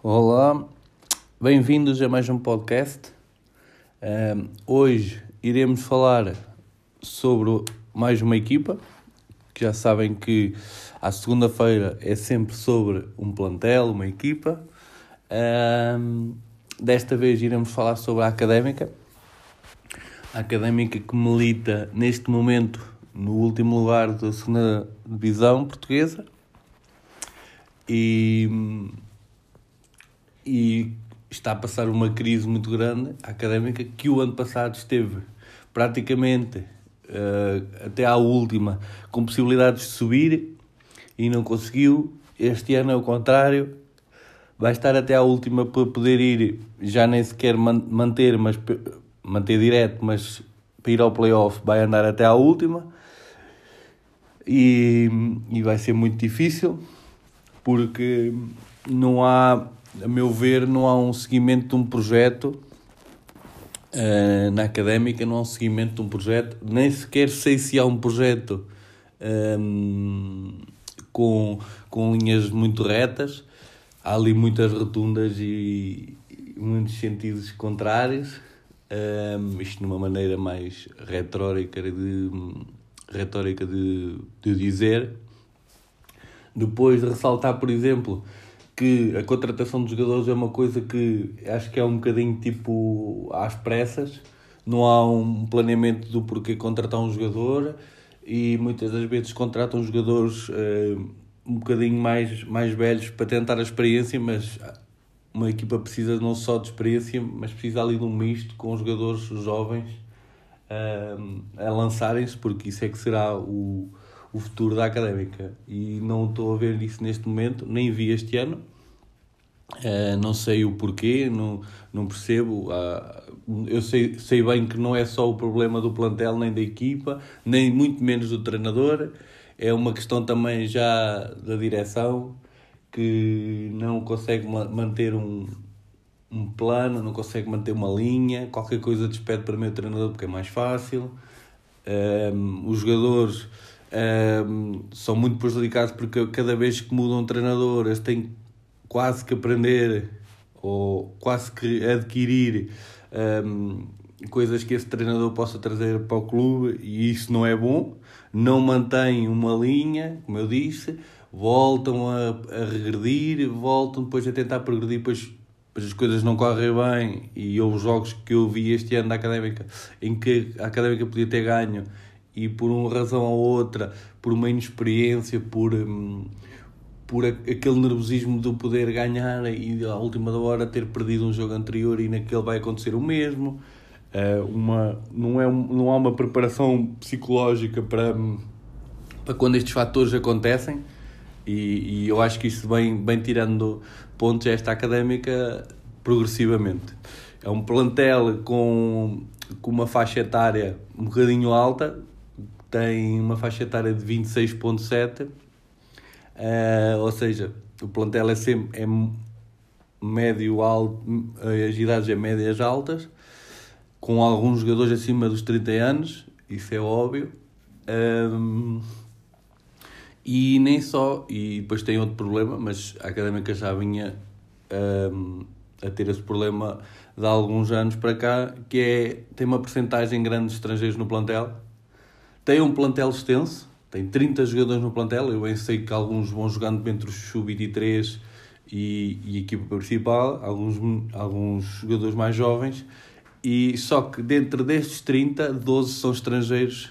Olá, bem-vindos a mais um podcast. Um, hoje iremos falar sobre mais uma equipa, que já sabem que à segunda-feira é sempre sobre um plantel, uma equipa. Um, desta vez iremos falar sobre a Académica. A Académica que milita neste momento no último lugar da segunda divisão portuguesa. E, e está a passar uma crise muito grande académica que o ano passado esteve praticamente uh, até à última com possibilidades de subir e não conseguiu. Este ano é o contrário, vai estar até à última para poder ir, já nem sequer manter, mas manter direto, mas para ir ao playoff vai andar até à última e, e vai ser muito difícil porque não há, a meu ver, não há um seguimento de um projeto uh, na académica, não há um seguimento de um projeto, nem sequer sei se há um projeto um, ehm, com, com linhas muito retas, há ali muitas rotundas e, e muitos sentidos contrários, um, ehm, isto numa maneira mais retórica de, retórica de, de dizer. Depois de ressaltar, por exemplo, que a contratação dos jogadores é uma coisa que acho que é um bocadinho tipo às pressas, não há um planeamento do porquê contratar um jogador e muitas das vezes contratam jogadores uh, um bocadinho mais, mais velhos para tentar a experiência, mas uma equipa precisa não só de experiência, mas precisa ali de um misto com jogadores jovens uh, a lançarem-se, porque isso é que será o, o futuro da académica. E não estou a ver isso neste momento, nem vi este ano. Uh, não sei o porquê, não, não percebo. Uh, eu sei, sei bem que não é só o problema do plantel, nem da equipa, nem muito menos do treinador. É uma questão também já da direção que não consegue manter um, um plano, não consegue manter uma linha. Qualquer coisa despede para o meu treinador porque é mais fácil. Um, os jogadores um, são muito prejudicados porque cada vez que mudam um treinador eles têm quase que aprender ou quase que adquirir um, coisas que esse treinador possa trazer para o clube e isso não é bom. Não mantém uma linha, como eu disse, voltam a, a regredir, voltam depois a tentar progredir, depois, depois as coisas não correm bem. E houve jogos que eu vi este ano da Académica em que a Académica podia ter ganho e por uma razão ou outra, por uma inexperiência, por, hum, por aquele nervosismo de poder ganhar e à última hora ter perdido um jogo anterior e naquele vai acontecer o mesmo. Uh, uma, não, é, não há uma preparação psicológica para, hum, para quando estes fatores acontecem e, e eu acho que isso vem, vem tirando pontos a esta académica progressivamente. É um plantel com, com uma faixa etária um bocadinho alta, tem uma faixa etária de 26,7, uh, eh, ou seja, o plantel é sempre é médio alto, as idades é médias altas, com alguns jogadores acima dos 30 anos, isso é óbvio. Um, e nem só, e depois tem outro problema, mas a académica já vinha um, a ter esse problema de alguns anos para cá, que é tem uma porcentagem grande de estrangeiros no plantel tem um plantel extenso, tem 30 jogadores no plantel. Eu bem sei que alguns vão jogando entre os sub-23 e, e equipa principal, alguns, alguns jogadores mais jovens. E só que dentro destes 30, 12 são estrangeiros.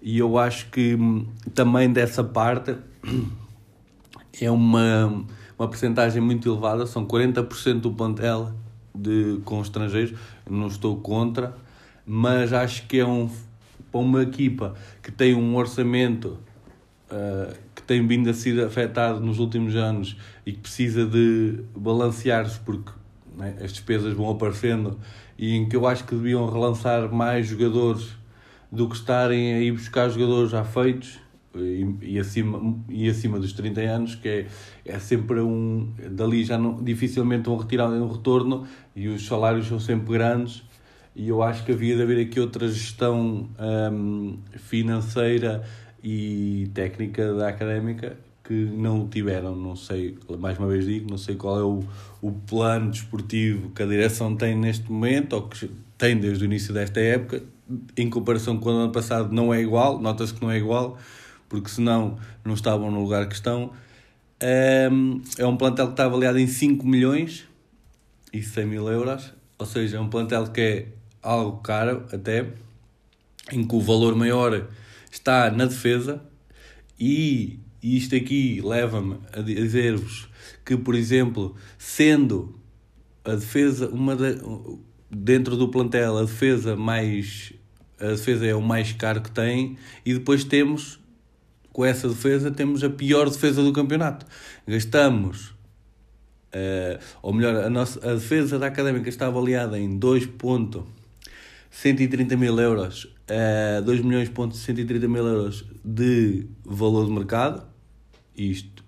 E eu acho que hum, também dessa parte é uma, uma percentagem muito elevada, são 40% do plantel de, com estrangeiros. não estou contra, mas acho que é um para uma equipa que tem um orçamento uh, que tem vindo a ser afetado nos últimos anos e que precisa de balancear-se porque né, as despesas vão aparecendo e em que eu acho que deviam relançar mais jogadores do que estarem a ir buscar jogadores já feitos e, e, acima, e acima dos 30 anos, que é, é sempre um. Dali já não, dificilmente vão retirar um retorno e os salários são sempre grandes e eu acho que havia de haver aqui outra gestão um, financeira e técnica da académica que não o tiveram. Não sei, mais uma vez digo, não sei qual é o, o plano desportivo que a direção tem neste momento ou que tem desde o início desta época. Em comparação com o ano passado, não é igual, nota-se que não é igual, porque senão não estavam no lugar que estão. É um plantel que está avaliado em 5 milhões e 100 mil euros, ou seja, é um plantel que é algo caro até, em que o valor maior está na defesa e isto aqui leva-me a dizer-vos que, por exemplo, sendo a defesa uma de, dentro do plantel a defesa mais a defesa é o mais caro que tem e depois temos com essa defesa temos a pior defesa do campeonato. Gastamos uh, ou melhor a nossa a defesa da académica está avaliada em 2.130 mil euros uh, 2 milhões 130 mil euros de valor de mercado isto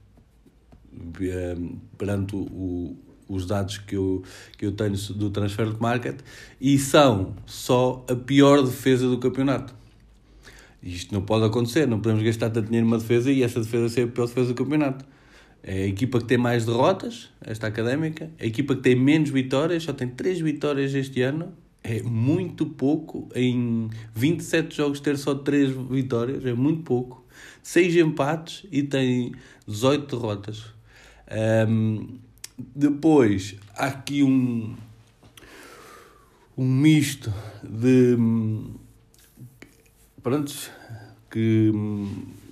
um, perante o, os dados que eu, que eu tenho do transfer market e são só a pior defesa do campeonato. Isto não pode acontecer, não podemos gastar tanto dinheiro numa defesa e essa defesa ser a pior defesa do campeonato. É a equipa que tem mais derrotas, esta académica, a equipa que tem menos vitórias, só tem 3 vitórias este ano, é muito pouco. Em 27 jogos ter só 3 vitórias, é muito pouco. 6 empates e tem 18 derrotas. Um, depois, há aqui um, um misto de. Prontos, que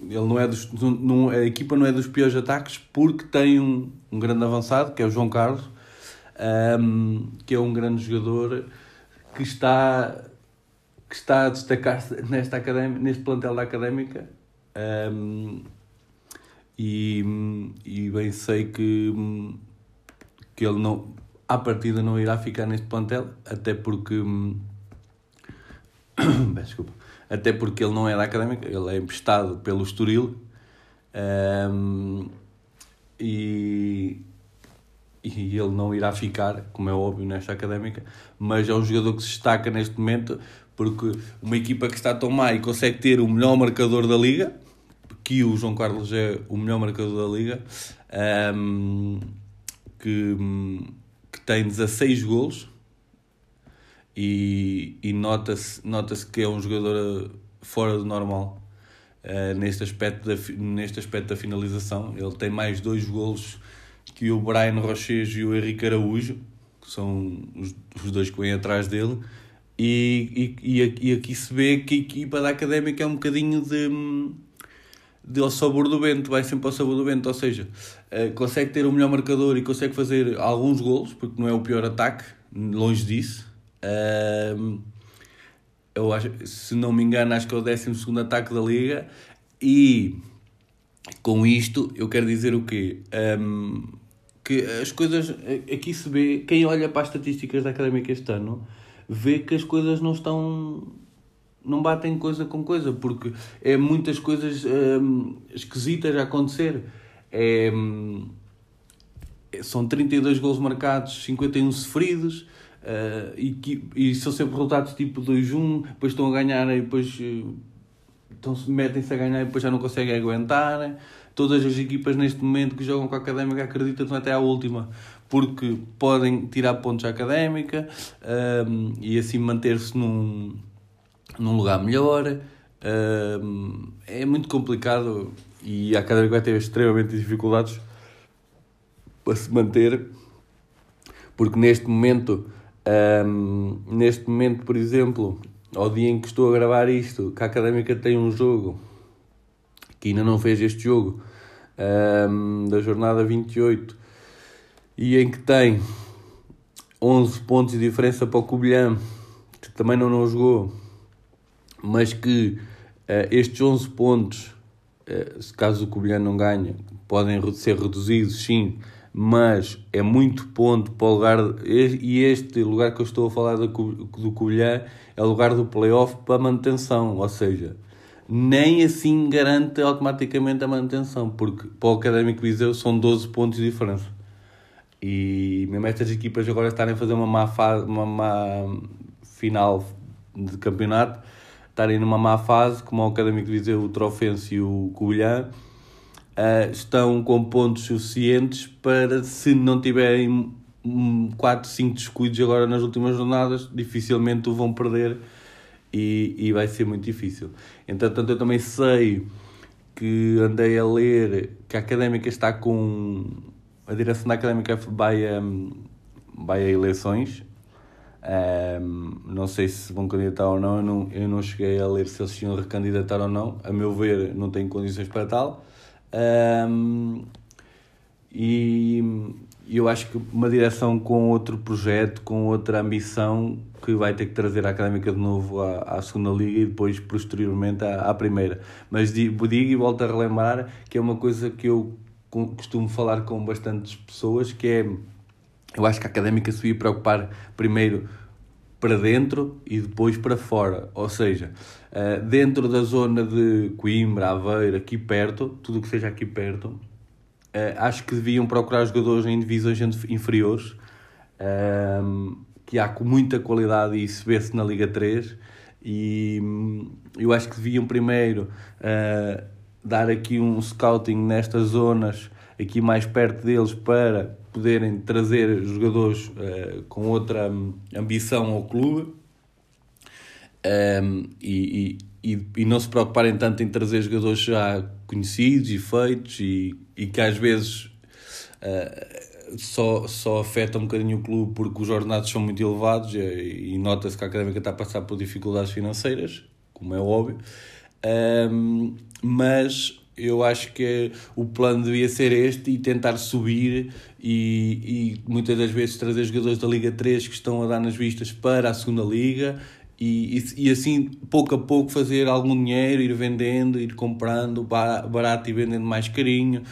ele não é dos, não, a equipa não é dos piores ataques porque tem um, um grande avançado, que é o João Carlos, um, que é um grande jogador que está, que está a destacar-se nesta neste plantel da académica um, e, e bem sei que, que ele não, à partida não irá ficar neste plantel, até porque. Desculpa. Até porque ele não é da académica, ele é emprestado pelo Estoril. Um, e, e ele não irá ficar, como é óbvio, nesta académica, mas é um jogador que se destaca neste momento porque uma equipa que está tão má e consegue ter o melhor marcador da liga, que o João Carlos é o melhor marcador da liga, um, que, que tem 16 golos e, e nota-se nota que é um jogador fora do normal uh, neste, aspecto da, neste aspecto da finalização. Ele tem mais dois golos que o Brian Roches e o Henrique Araújo, que são os, os dois que vêm atrás dele. E, e, e aqui se vê que a equipa da Académica é um bocadinho de de ao sabor do vento, vai sempre ao sabor do vento, ou seja, uh, consegue ter o melhor marcador e consegue fazer alguns golos, porque não é o pior ataque, longe disso. Eu acho, se não me engano, acho que é o 12 ataque da liga. E com isto, eu quero dizer o quê? Que as coisas. Aqui se vê, quem olha para as estatísticas da académica este ano, vê que as coisas não estão não batem coisa com coisa, porque é muitas coisas hum, esquisitas a acontecer. É, hum, são 32 gols marcados, 51 sofridos, uh, e, e são sempre resultados tipo 2-1, depois estão a ganhar e depois uh, metem-se a ganhar e depois já não conseguem aguentar. Todas as equipas neste momento que jogam com a Académica acreditam até à última, porque podem tirar pontos à Académica um, e assim manter-se num num lugar melhor. Uh, é muito complicado e a Académica vai ter extremamente dificuldades para se manter, porque neste momento, um, neste momento, por exemplo, ao dia em que estou a gravar isto, que a Académica tem um jogo que ainda não fez este jogo um, da jornada 28 e em que tem 11 pontos de diferença para o Cobilhã, que também não, não jogou mas que uh, estes 11 pontos, uh, se caso o Covilhã não ganhe, podem ser reduzidos, sim, mas é muito ponto para o lugar. E este lugar que eu estou a falar do, Covilhã é o lugar do playoff para manutenção, ou seja, nem assim garante automaticamente a manutenção, porque para o Académico Viseu são 12 pontos de diferença. E mesmo estas equipas agora estarem a fazer uma má, fase, uma má final de campeonato, estarem numa má fase, como o Académico Viseu, o Trofense e o Covilhã, uh, estão com pontos suficientes para, se não tiverem 4, 5 descuidos agora nas últimas jornadas, dificilmente o vão perder e, e vai ser muito difícil. Entretanto, eu também sei que andei a ler que a Académica está com. A direção da Académica vai a, vai a eleições. Um, não sei se vão candidatar ou não eu, não, eu não cheguei a ler se eles iam recandidatar ou não. A meu ver, não tenho condições para tal. Um, e eu acho que uma direção com outro projeto, com outra ambição, que vai ter que trazer a Académica de novo à, à segunda Liga e depois, posteriormente, à, à primeira. Mas digo, digo e volto a relembrar que é uma coisa que eu costumo falar com bastantes pessoas, que é, eu acho que a Académica se ia preocupar primeiro para dentro e depois para fora. Ou seja, eh, dentro da zona de Coimbra, Aveiro, aqui perto, tudo o que seja aqui perto, acho que deviam procurar jogadores em divisões inferiores, ehm, que há com muita qualidade e se vê-se na Liga 3. E hum, eu acho que deviam primeiro uh, dar aqui um scouting nestas zonas, aqui mais perto deles, para poderem trazer jogadores uh, com outra um, ambição ao clube um, e, e, e, não se preocuparem tanto em trazer jogadores já conhecidos e feitos e, e que às vezes uh, só, só afeta um bocadinho o clube porque os ordenados são muito elevados e, e nota-se que a académica está a passar por dificuldades financeiras, como é óbvio, um, mas eu acho que o plano devia ser este e tentar subir e, e muitas das vezes trazer jogadores da Liga 3 que estão a dar nas vistas para a segunda Liga e, e, e, assim pouco a pouco fazer algum dinheiro, ir vendendo, ir comprando barato e vendendo mais carinho,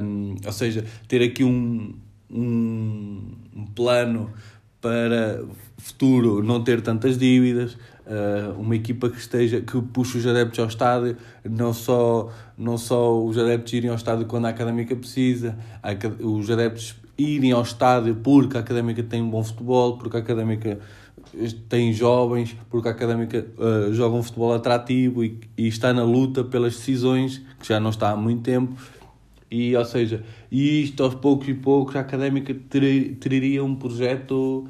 um, ou seja, ter aqui um, um, um plano para futuro não ter tantas dívidas, uh, uma equipa que esteja que puxe os adeptos ao estádio, não só, não só os adeptos irem ao estádio quando a académica precisa, os adeptos irem ao estádio porque a académica tem um bom futebol, porque a académica tem jovens, porque a académica uh, joga um futebol atrativo e, e está na luta pelas decisões, que já não está há muito tempo. E, ou seja, isto aos poucos e poucos, a académica ter, teria um projeto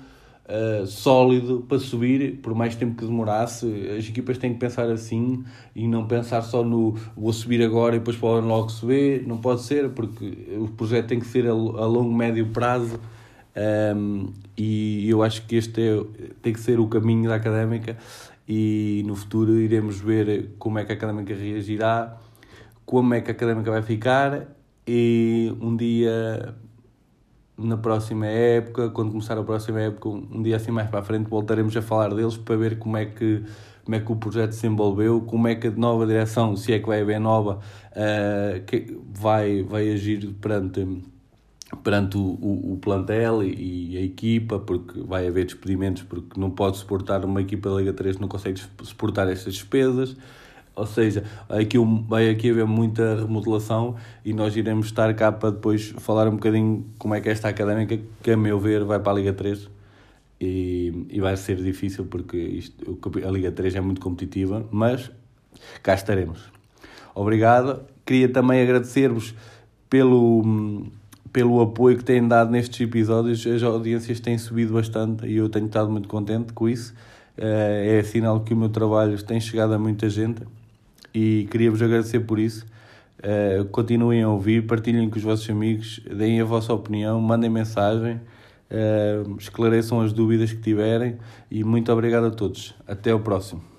uh, sólido para subir, por mais tempo que demorasse. As equipas têm que pensar assim e não pensar só no vou subir agora e depois podem logo subir. Não pode ser, porque o projeto tem que ser a, a longo, médio prazo. Um, e eu acho que este é, tem que ser o caminho da académica e no futuro iremos ver como é que a académica reagirá, como é que a académica vai ficar e um dia na próxima época, quando começar a próxima época, um dia assim mais para a frente, voltaremos a falar deles para ver como é que, como é que o projeto se envolveu, como é que a nova direção, se é que vai haver nova, uh, que vai, vai agir perante, perante o, o, o plantel e, a equipa, porque vai haver despedimentos, porque não pode suportar uma equipa da Liga 3, não consegue suportar estas despesas. Ou seja, aqui vai aqui haver muita remodelação e nós iremos estar cá para depois falar um bocadinho como é que esta académica, que a meu ver vai para a Liga 3 e, e vai ser difícil porque isto, a Liga 3 é muito competitiva, mas cá estaremos. Obrigado. Queria também agradecer-vos pelo, pelo apoio que têm dado nestes episódios. As audiências têm subido bastante e eu tenho estado muito contente com isso. Eh, é sinal que o meu trabalho tem chegado a muita gente e queria-vos agradecer por isso. Uh, continuem a ouvir, partilhem com os vossos amigos, deem a vossa opinião, mandem mensagem, uh, esclareçam as dúvidas que tiverem e muito obrigado a todos. Até o próximo.